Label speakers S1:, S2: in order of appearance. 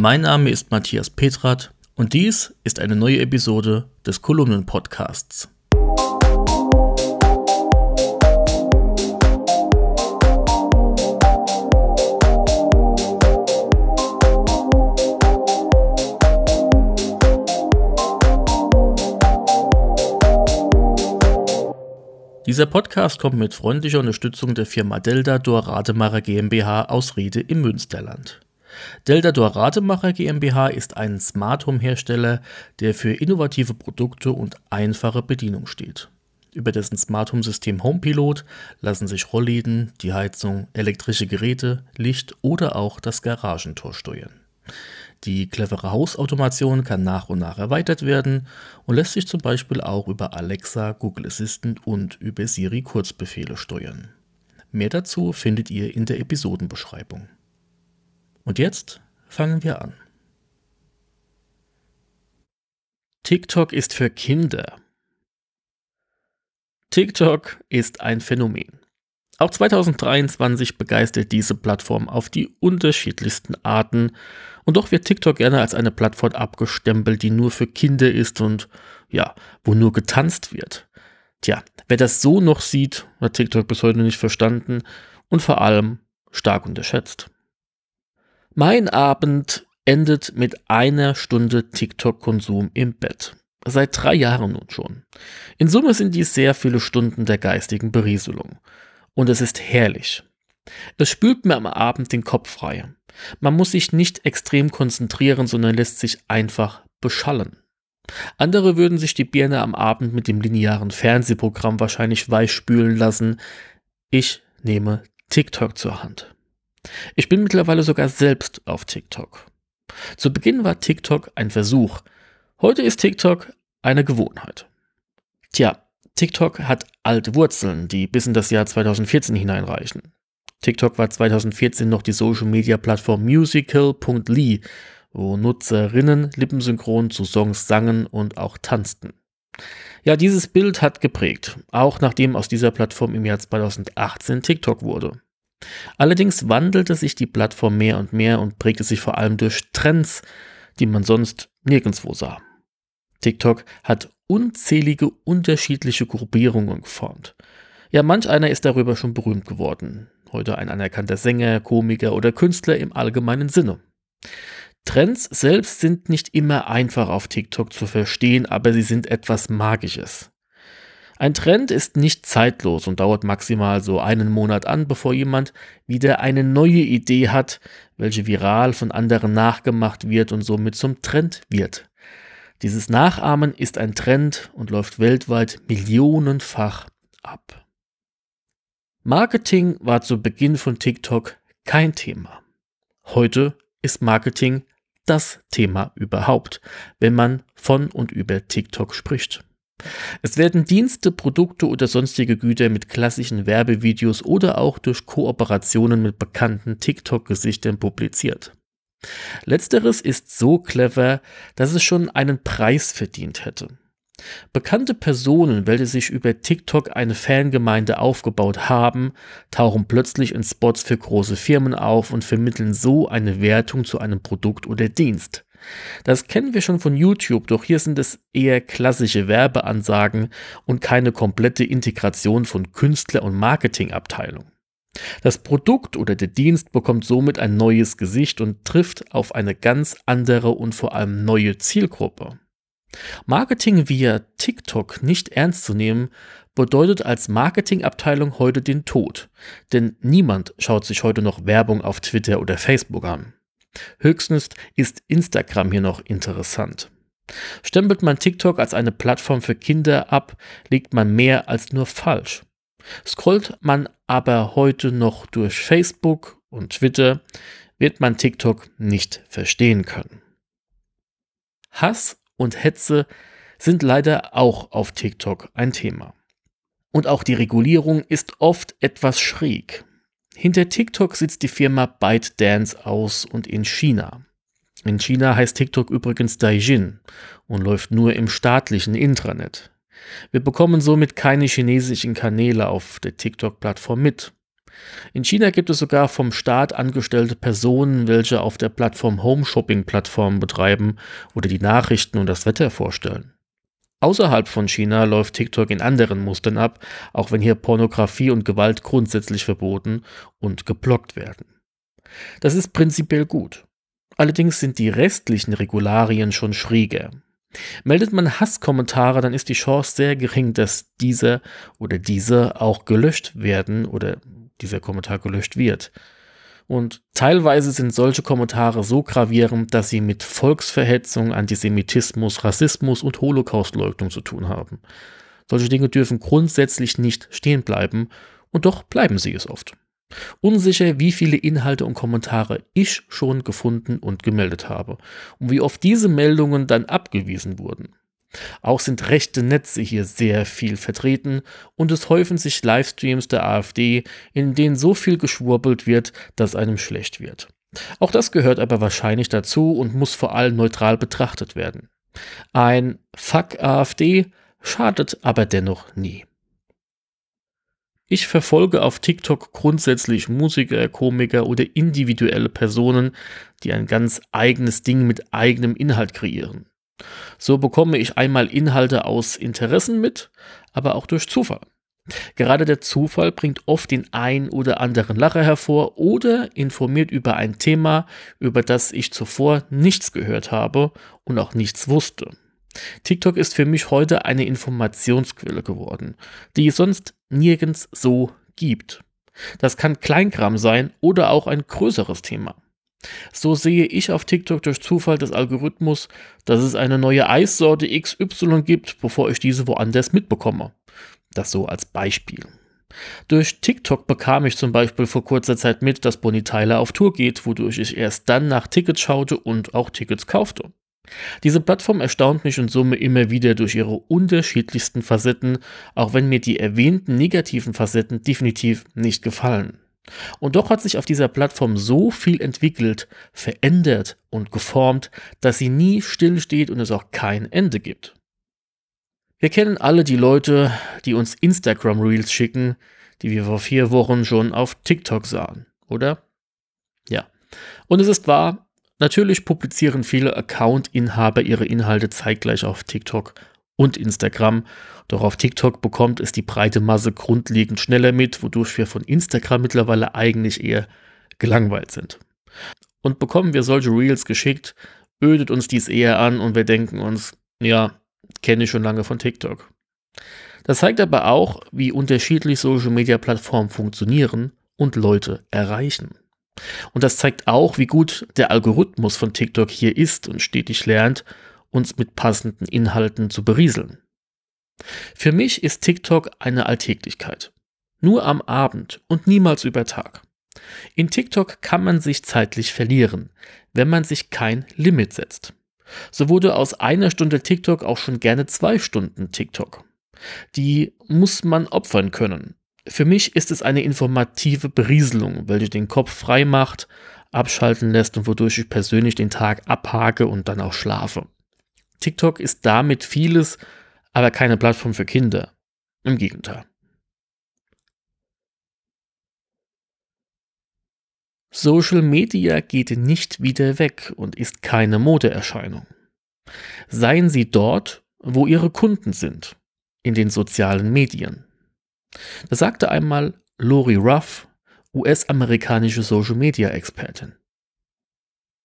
S1: Mein Name ist Matthias Petrat und dies ist eine neue Episode des Kolumnen-Podcasts. Dieser Podcast kommt mit freundlicher Unterstützung der Firma Delta Dor Rademacher GmbH aus Riede im Münsterland. Delta Dor Rademacher GmbH ist ein Smart Home Hersteller, der für innovative Produkte und einfache Bedienung steht. Über dessen Smart Home System HomePilot lassen sich Rollläden, die Heizung, elektrische Geräte, Licht oder auch das Garagentor steuern. Die clevere Hausautomation kann nach und nach erweitert werden und lässt sich zum Beispiel auch über Alexa, Google Assistant und über Siri Kurzbefehle steuern. Mehr dazu findet ihr in der Episodenbeschreibung. Und jetzt fangen wir an. TikTok ist für Kinder. TikTok ist ein Phänomen. Auch 2023 begeistert diese Plattform auf die unterschiedlichsten Arten und doch wird TikTok gerne als eine Plattform abgestempelt, die nur für Kinder ist und ja, wo nur getanzt wird. Tja, wer das so noch sieht, hat TikTok bis heute nicht verstanden und vor allem stark unterschätzt. Mein Abend endet mit einer Stunde TikTok-Konsum im Bett. Seit drei Jahren nun schon. In Summe sind dies sehr viele Stunden der geistigen Berieselung. Und es ist herrlich. Es spült mir am Abend den Kopf frei. Man muss sich nicht extrem konzentrieren, sondern lässt sich einfach beschallen. Andere würden sich die Birne am Abend mit dem linearen Fernsehprogramm wahrscheinlich weich spülen lassen. Ich nehme TikTok zur Hand. Ich bin mittlerweile sogar selbst auf TikTok. Zu Beginn war TikTok ein Versuch. Heute ist TikTok eine Gewohnheit. Tja, TikTok hat alte Wurzeln, die bis in das Jahr 2014 hineinreichen. TikTok war 2014 noch die Social-Media-Plattform musical.ly, wo Nutzerinnen lippensynchron zu Songs sangen und auch tanzten. Ja, dieses Bild hat geprägt, auch nachdem aus dieser Plattform im Jahr 2018 TikTok wurde. Allerdings wandelte sich die Plattform mehr und mehr und prägte sich vor allem durch Trends, die man sonst nirgendwo sah. TikTok hat unzählige unterschiedliche Gruppierungen geformt. Ja, manch einer ist darüber schon berühmt geworden. Heute ein anerkannter Sänger, Komiker oder Künstler im allgemeinen Sinne. Trends selbst sind nicht immer einfach auf TikTok zu verstehen, aber sie sind etwas Magisches. Ein Trend ist nicht zeitlos und dauert maximal so einen Monat an, bevor jemand wieder eine neue Idee hat, welche viral von anderen nachgemacht wird und somit zum Trend wird. Dieses Nachahmen ist ein Trend und läuft weltweit millionenfach ab. Marketing war zu Beginn von TikTok kein Thema. Heute ist Marketing das Thema überhaupt, wenn man von und über TikTok spricht. Es werden Dienste, Produkte oder sonstige Güter mit klassischen Werbevideos oder auch durch Kooperationen mit bekannten TikTok-Gesichtern publiziert. Letzteres ist so clever, dass es schon einen Preis verdient hätte. Bekannte Personen, welche sich über TikTok eine Fangemeinde aufgebaut haben, tauchen plötzlich in Spots für große Firmen auf und vermitteln so eine Wertung zu einem Produkt oder Dienst. Das kennen wir schon von YouTube, doch hier sind es eher klassische Werbeansagen und keine komplette Integration von Künstler- und Marketingabteilung. Das Produkt oder der Dienst bekommt somit ein neues Gesicht und trifft auf eine ganz andere und vor allem neue Zielgruppe. Marketing via TikTok nicht ernst zu nehmen, bedeutet als Marketingabteilung heute den Tod, denn niemand schaut sich heute noch Werbung auf Twitter oder Facebook an. Höchstens ist Instagram hier noch interessant. Stempelt man TikTok als eine Plattform für Kinder ab, liegt man mehr als nur falsch. Scrollt man aber heute noch durch Facebook und Twitter, wird man TikTok nicht verstehen können. Hass und Hetze sind leider auch auf TikTok ein Thema. Und auch die Regulierung ist oft etwas schräg. Hinter TikTok sitzt die Firma ByteDance aus und in China. In China heißt TikTok übrigens Daijin und läuft nur im staatlichen Intranet. Wir bekommen somit keine chinesischen Kanäle auf der TikTok-Plattform mit. In China gibt es sogar vom Staat angestellte Personen, welche auf der Plattform Home Shopping Plattformen betreiben oder die Nachrichten und das Wetter vorstellen. Außerhalb von China läuft TikTok in anderen Mustern ab, auch wenn hier Pornografie und Gewalt grundsätzlich verboten und geblockt werden. Das ist prinzipiell gut. Allerdings sind die restlichen Regularien schon schräger. Meldet man Hasskommentare, dann ist die Chance sehr gering, dass dieser oder diese auch gelöscht werden oder dieser Kommentar gelöscht wird. Und teilweise sind solche Kommentare so gravierend, dass sie mit Volksverhetzung, Antisemitismus, Rassismus und Holocaustleugnung zu tun haben. Solche Dinge dürfen grundsätzlich nicht stehen bleiben, und doch bleiben sie es oft. Unsicher, wie viele Inhalte und Kommentare ich schon gefunden und gemeldet habe und wie oft diese Meldungen dann abgewiesen wurden. Auch sind rechte Netze hier sehr viel vertreten und es häufen sich Livestreams der AfD, in denen so viel geschwurbelt wird, dass einem schlecht wird. Auch das gehört aber wahrscheinlich dazu und muss vor allem neutral betrachtet werden. Ein Fuck AfD schadet aber dennoch nie. Ich verfolge auf TikTok grundsätzlich Musiker, Komiker oder individuelle Personen, die ein ganz eigenes Ding mit eigenem Inhalt kreieren. So bekomme ich einmal Inhalte aus Interessen mit, aber auch durch Zufall. Gerade der Zufall bringt oft den ein oder anderen Lacher hervor oder informiert über ein Thema, über das ich zuvor nichts gehört habe und auch nichts wusste. TikTok ist für mich heute eine Informationsquelle geworden, die es sonst nirgends so gibt. Das kann Kleinkram sein oder auch ein größeres Thema. So sehe ich auf TikTok durch Zufall des Algorithmus, dass es eine neue Eissorte XY gibt, bevor ich diese woanders mitbekomme. Das so als Beispiel. Durch TikTok bekam ich zum Beispiel vor kurzer Zeit mit, dass Bonnie Tyler auf Tour geht, wodurch ich erst dann nach Tickets schaute und auch Tickets kaufte. Diese Plattform erstaunt mich in Summe immer wieder durch ihre unterschiedlichsten Facetten, auch wenn mir die erwähnten negativen Facetten definitiv nicht gefallen. Und doch hat sich auf dieser Plattform so viel entwickelt, verändert und geformt, dass sie nie stillsteht und es auch kein Ende gibt. Wir kennen alle die Leute, die uns Instagram Reels schicken, die wir vor vier Wochen schon auf TikTok sahen, oder? Ja. Und es ist wahr, natürlich publizieren viele Account-Inhaber ihre Inhalte zeitgleich auf TikTok und Instagram. Doch auf TikTok bekommt es die breite Masse grundlegend schneller mit, wodurch wir von Instagram mittlerweile eigentlich eher gelangweilt sind. Und bekommen wir solche Reels geschickt, ödet uns dies eher an und wir denken uns, ja, kenne ich schon lange von TikTok. Das zeigt aber auch, wie unterschiedlich Social Media Plattformen funktionieren und Leute erreichen. Und das zeigt auch, wie gut der Algorithmus von TikTok hier ist und stetig lernt, uns mit passenden Inhalten zu berieseln. Für mich ist TikTok eine Alltäglichkeit. Nur am Abend und niemals über Tag. In TikTok kann man sich zeitlich verlieren, wenn man sich kein Limit setzt. So wurde aus einer Stunde TikTok auch schon gerne zwei Stunden TikTok. Die muss man opfern können. Für mich ist es eine informative Berieselung, welche den Kopf frei macht, abschalten lässt und wodurch ich persönlich den Tag abhake und dann auch schlafe. TikTok ist damit vieles, aber keine Plattform für Kinder. Im Gegenteil. Social Media geht nicht wieder weg und ist keine Modeerscheinung. Seien Sie dort, wo Ihre Kunden sind, in den sozialen Medien. Das sagte einmal Lori Ruff, US-amerikanische Social-Media-Expertin.